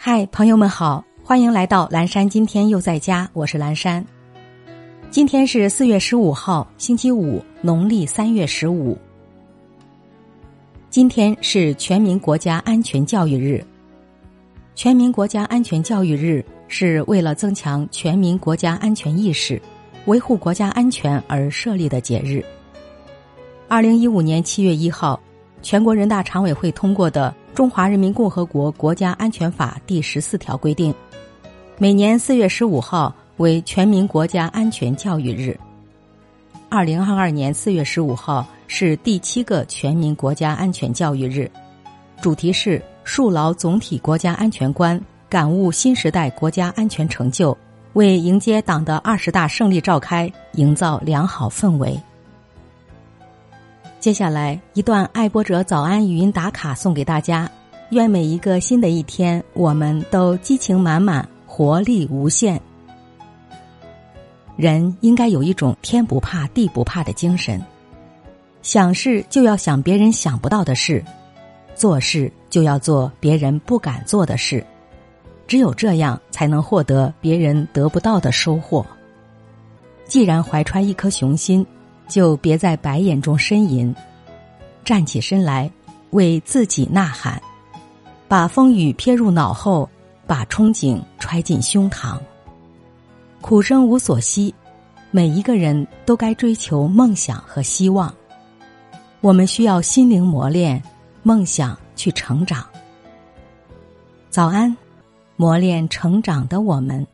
嗨，朋友们好，欢迎来到蓝山。今天又在家，我是蓝山。今天是四月十五号，星期五，农历三月十五。今天是全民国家安全教育日。全民国家安全教育日是为了增强全民国家安全意识，维护国家安全而设立的节日。二零一五年七月一号，全国人大常委会通过的。《中华人民共和国国家安全法》第十四条规定，每年四月十五号为全民国家安全教育日。二零二二年四月十五号是第七个全民国家安全教育日，主题是树牢总体国家安全观，感悟新时代国家安全成就，为迎接党的二十大胜利召开营造良好氛围。接下来一段爱播者早安语音打卡送给大家，愿每一个新的一天，我们都激情满满，活力无限。人应该有一种天不怕地不怕的精神，想事就要想别人想不到的事，做事就要做别人不敢做的事，只有这样才能获得别人得不到的收获。既然怀揣一颗雄心。就别在白眼中呻吟，站起身来，为自己呐喊，把风雨撇入脑后，把憧憬揣进胸膛。苦生无所惜，每一个人都该追求梦想和希望。我们需要心灵磨练，梦想去成长。早安，磨练成长的我们。